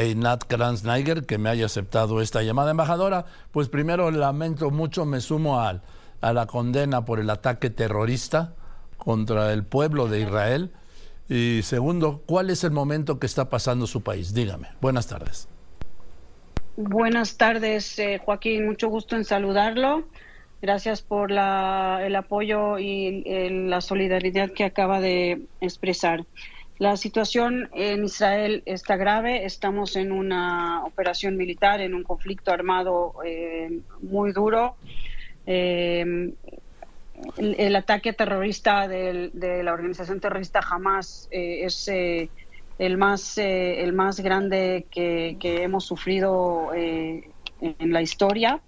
Einat Kranz-Niger, que me haya aceptado esta llamada. Embajadora, pues primero lamento mucho, me sumo a, a la condena por el ataque terrorista contra el pueblo de Israel. Y segundo, ¿cuál es el momento que está pasando su país? Dígame. Buenas tardes. Buenas tardes, eh, Joaquín. Mucho gusto en saludarlo. Gracias por la, el apoyo y la solidaridad que acaba de expresar. La situación en Israel está grave. Estamos en una operación militar, en un conflicto armado eh, muy duro. Eh, el, ataque terrorista de la organización terrorista Hamas eh, es el, más, el más grande que, hemos sufrido en la historia.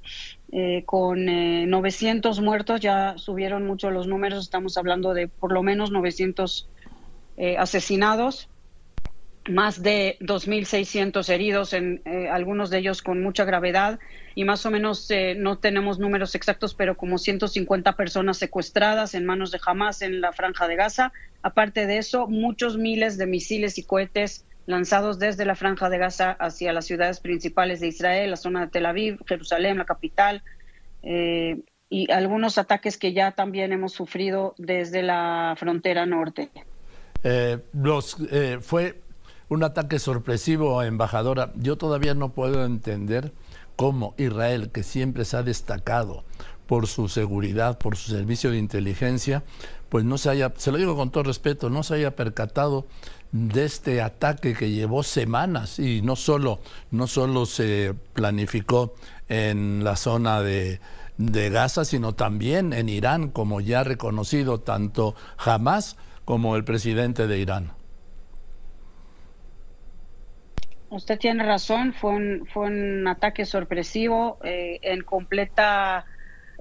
Eh, con 900 eh, muertos, ya subieron mucho los números, estamos hablando de por lo menos 900 eh, asesinados, más de 2.600 heridos, en, algunos de ellos con mucha gravedad, y más o menos, no tenemos números exactos, pero como 150 personas secuestradas en manos de Hamas en la franja de Gaza. Aparte de eso, muchos miles de misiles y cohetes lanzados desde la franja de Gaza hacia las ciudades principales de Israel, la zona de Tel Aviv, Jerusalén, la capital, eh, y algunos ataques que ya también hemos sufrido desde la frontera norte. Eh, los, eh, fue un ataque sorpresivo, embajadora. Yo todavía no puedo entender cómo Israel, que siempre se ha destacado por su seguridad, por su servicio de inteligencia, pues no se haya, se lo digo con todo respeto, no se haya percatado de este ataque que llevó semanas y no solo, no solo se planificó en la zona de, de Gaza, sino también en Irán, como ya ha reconocido tanto Hamas como el presidente de Irán. Usted tiene razón, fue un, fue un ataque sorpresivo eh, en completa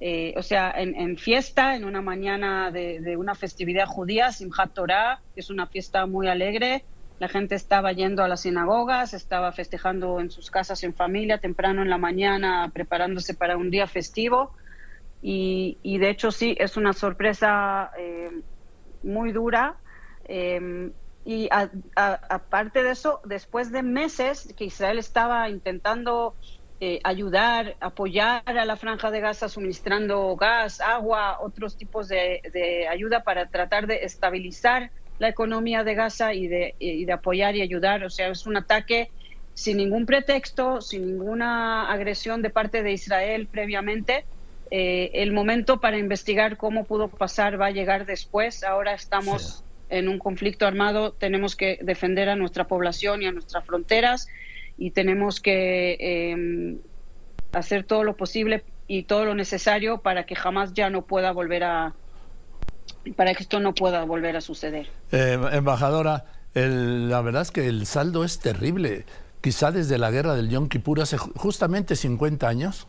eh, o sea, en, fiesta, en una mañana de, una festividad judía, Simchat Torah, que es una fiesta muy alegre. La gente estaba yendo a las sinagogas, estaba festejando en sus casas en familia, temprano en la mañana, preparándose para un día festivo. Y, de hecho sí, es una sorpresa eh, muy dura. Em, y aparte de eso, después de meses que Israel estaba intentando eh, ayudar, apoyar a la franja de Gaza suministrando gas, agua, otros tipos de, ayuda para tratar de estabilizar la economía de Gaza y de, de apoyar y ayudar. O sea, es un ataque sin ningún pretexto, sin ninguna agresión de parte de Israel previamente. Eh, el momento para investigar cómo pudo pasar va a llegar después. Ahora estamos en un conflicto armado, tenemos que defender a nuestra población y a nuestras fronteras y tenemos que em, hacer todo lo posible y todo lo necesario para que jamás ya no pueda volver a para que esto no pueda volver a suceder. Eh, embajadora, la verdad es que el saldo es terrible. Quizá desde la guerra del Yom Kippur hace justamente 50 años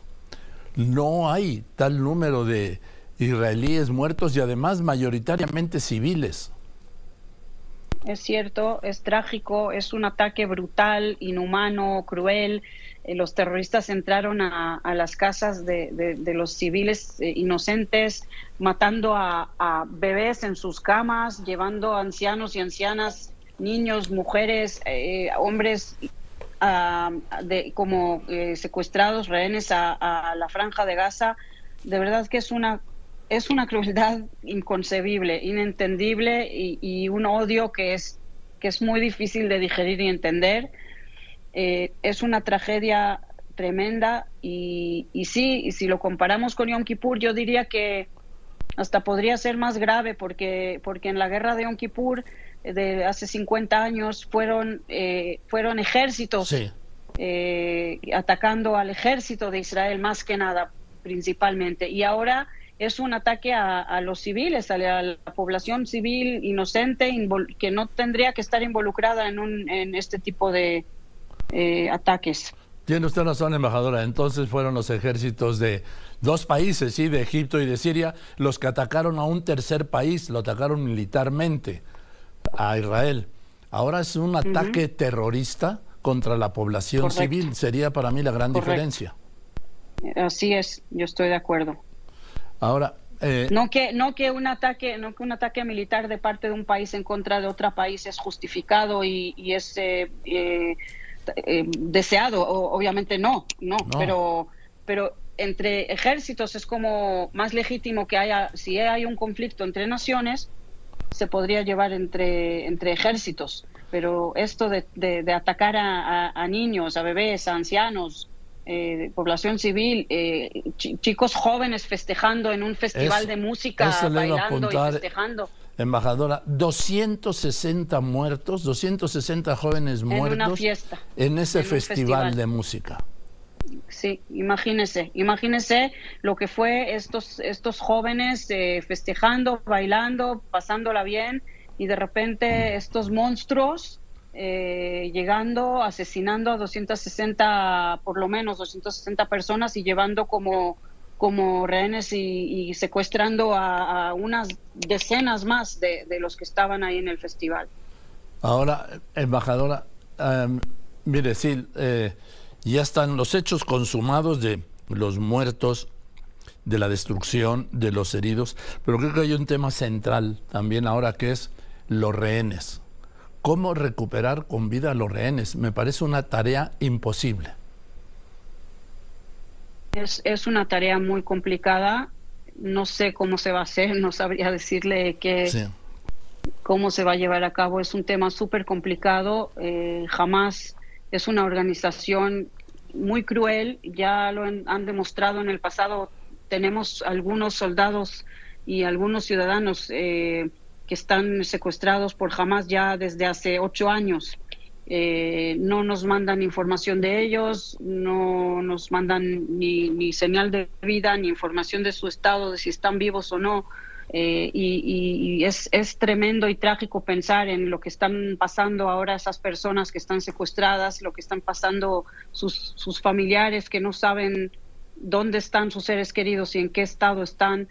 no hay tal número de israelíes muertos y además mayoritariamente civiles. Es cierto, es trágico, es un ataque brutal, inhumano, cruel. Eh, los terroristas entraron a, las casas de, los civiles eh, inocentes, matando a, bebés en sus camas, llevando ancianos y ancianas, niños, mujeres, eh, hombres como secuestrados, rehenes a la franja de Gaza. De verdad que es una es una crueldad inconcebible, inentendible y, un odio que es, que es muy difícil de digerir y entender. Eh, es una tragedia tremenda y, y sí, si lo comparamos con Yom Kippur, yo diría que hasta podría ser más grave porque, porque en la guerra de Yom Kippur eh, de hace 50 años fueron, eh, fueron ejércitos atacando al ejército de Israel más que nada principalmente y ahora es un ataque a, los civiles, a la, población civil inocente que no tendría que estar involucrada en, un, en este tipo de eh, ataques. Tiene usted razón, embajadora. Entonces fueron los ejércitos de dos países, sí, de Egipto y de Siria, los que atacaron a un tercer país, lo atacaron militarmente a Israel. Ahora es un ataque terrorista contra la población civil. Sería para mí la gran diferencia. Así es, yo estoy de acuerdo. Ahora, eh, no que no que un ataque no que un ataque militar de parte de un país en contra de otro país es justificado y, es eh, eh, deseado, obviamente no, no, pero pero entre ejércitos es como más legítimo que haya, si hay un conflicto entre naciones, se podría llevar entre, entre ejércitos. Pero esto de, de, atacar a, niños, a bebés, a ancianos, eh, población civil, eh, chicos jóvenes festejando en un festival de música, bailando y festejando. Embajadora, 260 muertos, 260 jóvenes muertos en, una fiesta, en ese festival de música. Sí, imagínese, imagínese lo que fue estos, estos jóvenes eh, festejando, bailando, pasándola bien y de repente estos monstruos eh, llegando, asesinando a 260, por lo menos 260 personas y llevando como, como rehenes y, secuestrando a, unas decenas más de, los que estaban ahí en el festival. Ahora, embajadora, em, mire, sí, eh, ya están los hechos consumados de los muertos, de la destrucción, de los heridos, pero creo que hay un tema central también ahora que es los rehenes. ¿Cómo recuperar con vida a los rehenes? Me parece una tarea imposible. Es, una tarea muy complicada. No sé cómo se va a hacer, no sabría decirle que, cómo se va a llevar a cabo. Es un tema súper complicado. Eh, jamás es una organización muy cruel, ya lo han demostrado en el pasado. Tenemos algunos soldados y algunos ciudadanos eh, que están secuestrados por Hamas ya desde hace ocho años. Eh, no nos mandan información de ellos, no nos mandan ni, ni señal de vida, ni información de su estado, de si están vivos o no. Eh, y, es, es, tremendo y trágico pensar en lo que están pasando ahora esas personas que están secuestradas, lo que están pasando sus, sus familiares que no saben dónde están sus seres queridos y en qué estado están.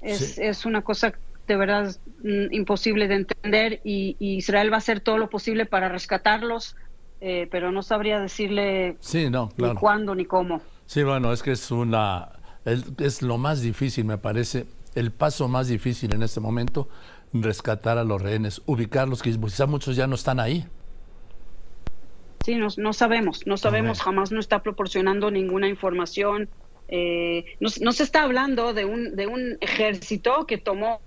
Es, es una cosa de verdad mm, imposible de entender y, Israel va a hacer todo lo posible para rescatarlos, eh, pero no sabría decirle sí, no, ni cuándo ni cómo. Sí, bueno, es que es una es lo más difícil, me parece, el paso más difícil en este momento, rescatar a los rehenes, ubicarlos, que quizá muchos ya no están ahí. Sí, no, no sabemos, no sabemos, jamás no está proporcionando ninguna información. Eh, no, se está hablando de un, de un ejército que tomó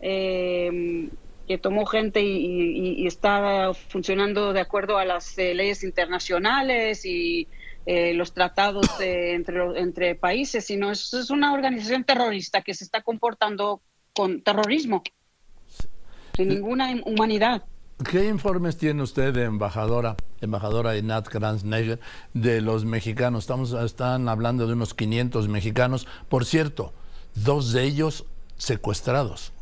eh, que tomó gente y, está funcionando de acuerdo a las eh, leyes internacionales y eh, los tratados entre, entre países, sino es, es una organización terrorista que se está comportando con terrorismo, sin ninguna humanidad. ¿Qué informes tiene usted, de embajadora, embajadora Inat Kranzneger, de los mexicanos? Estamos, están hablando de unos 500 mexicanos. Por cierto, dos de ellos secuestrados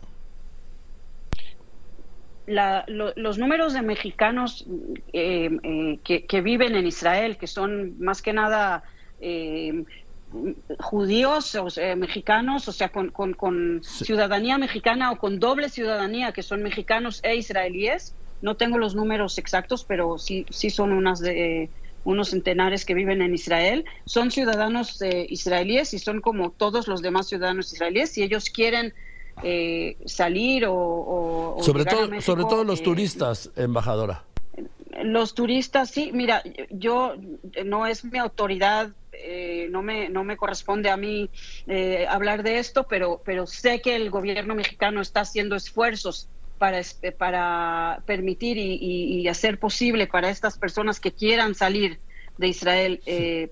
los números de mexicanos eh, eh, que, viven en Israel, que son más que nada eh, judíos o mexicanos, o sea, con, ciudadanía mexicana o con doble ciudadanía, que son mexicanos e israelíes. No tengo los números exactos, pero sí, sí son unas de unos centenares que viven en Israel. Son ciudadanos israelíes y son como todos los demás ciudadanos israelíes. y ellos quieren eh, salir o... sobre todo, sobre todo los eh, turistas, embajadora. Los turistas, sí, mira, yo no es mi autoridad, eh, no, me, no me corresponde a mí hablar de esto, pero, pero sé que el gobierno mexicano está haciendo esfuerzos para, para permitir y, hacer posible para estas personas que quieran salir de Israel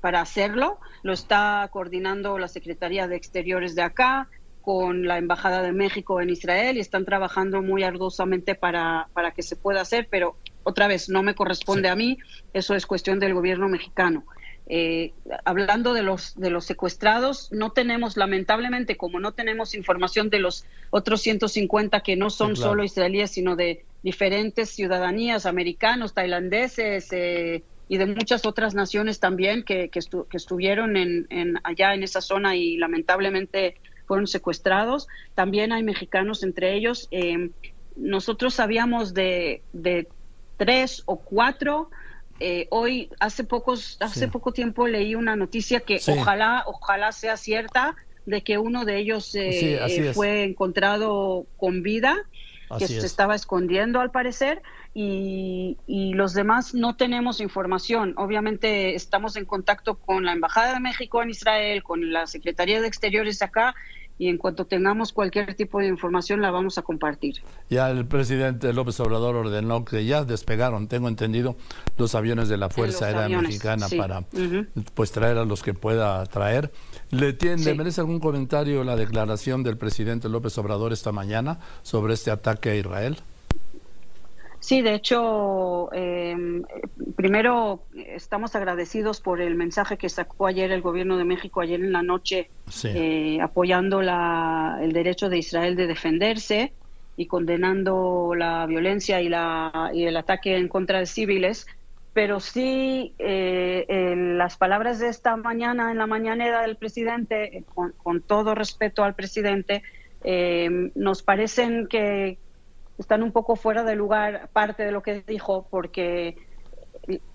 para hacerlo. Lo está coordinando la Secretaría de Exteriores de acá, con la Embajada de México en Israel y están trabajando muy arduosamente para, para que se pueda hacer, pero otra vez, no me corresponde a mí, eso es cuestión del gobierno mexicano. Eh, hablando de los, de los secuestrados, no tenemos, lamentablemente, como no tenemos información de los otros 150 que no son solo israelíes, sino de diferentes ciudadanías, americanos, tailandeses eh, y de muchas otras naciones también que, que, estuvieron en, en, allá en esa zona y lamentablemente fueron secuestrados. También hay mexicanos entre ellos. Eh, nosotros sabíamos de, tres o cuatro. Eh, hoy, hace pocos, hace poco tiempo leí una noticia que ojalá, ojalá sea cierta de que uno de ellos eh, fue encontrado con vida. Que se estaba escondiendo al parecer y, y, los demás no tenemos información. Obviamente estamos en contacto con la Embajada de México en Israel, con la Secretaría de Exteriores acá y en cuanto tengamos cualquier tipo de información la vamos a compartir. Ya el presidente López Obrador ordenó que ya despegaron, tengo entendido, los aviones de la Fuerza Aérea Mexicana para pues traer a los que pueda traer. ¿Le, tiene, ¿Le merece algún comentario la declaración del presidente López Obrador esta mañana sobre este ataque a Israel? Sí, de hecho, em, primero estamos agradecidos por el mensaje que sacó ayer el gobierno de México, ayer en la noche, eh, apoyando la, el derecho de Israel de defenderse y condenando la violencia y, la, y el ataque en contra de civiles. Pero sí, eh, las palabras de esta mañana en la mañanera del presidente, con, con todo respeto al presidente, em, nos parecen que, están un poco fuera de lugar parte de lo que dijo porque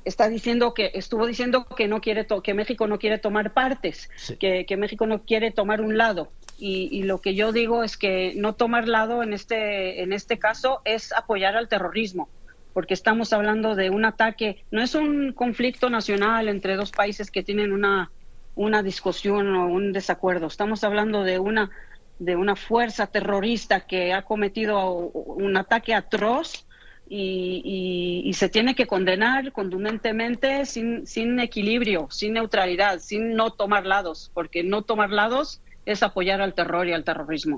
está diciendo que estuvo diciendo que no quiere que México no quiere tomar partes, que, México no quiere tomar un lado. Y, lo que yo digo es que no tomar lado en este en este caso es apoyar al terrorismo, porque estamos hablando de un ataque, no es un conflicto nacional entre dos países que tienen una una discusión o un desacuerdo. Estamos hablando de una de una fuerza terrorista que ha cometido un ataque atroz y, se tiene que condenar contundentemente sin, sin equilibrio, sin neutralidad, sin no tomar lados, porque no tomar lados es apoyar al terror y al terrorismo.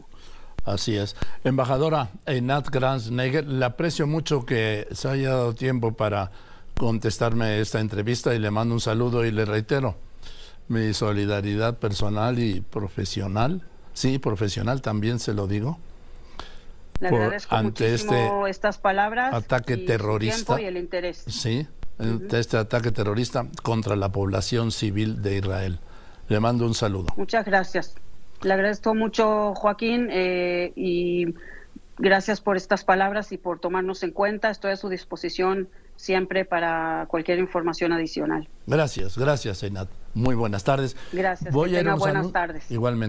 Así es. Embajadora Einat Granz-Neger, le aprecio mucho que se haya dado tiempo para contestarme esta entrevista y le mando un saludo y le reitero mi solidaridad personal y profesional Sí, profesional también se lo digo. Le agradezco ante este estas palabras ataque terrorista y el interés. Sí, ante este ataque terrorista contra la población civil de Israel. Le mando un saludo. Muchas gracias. Le agradezco mucho, Joaquín, eh, y gracias por estas palabras y por tomarnos en cuenta. Estoy a su disposición siempre para cualquier información adicional. Gracias, gracias, Einat. Muy buenas tardes. Gracias. Voy a ir buenas tardes. Igualmente.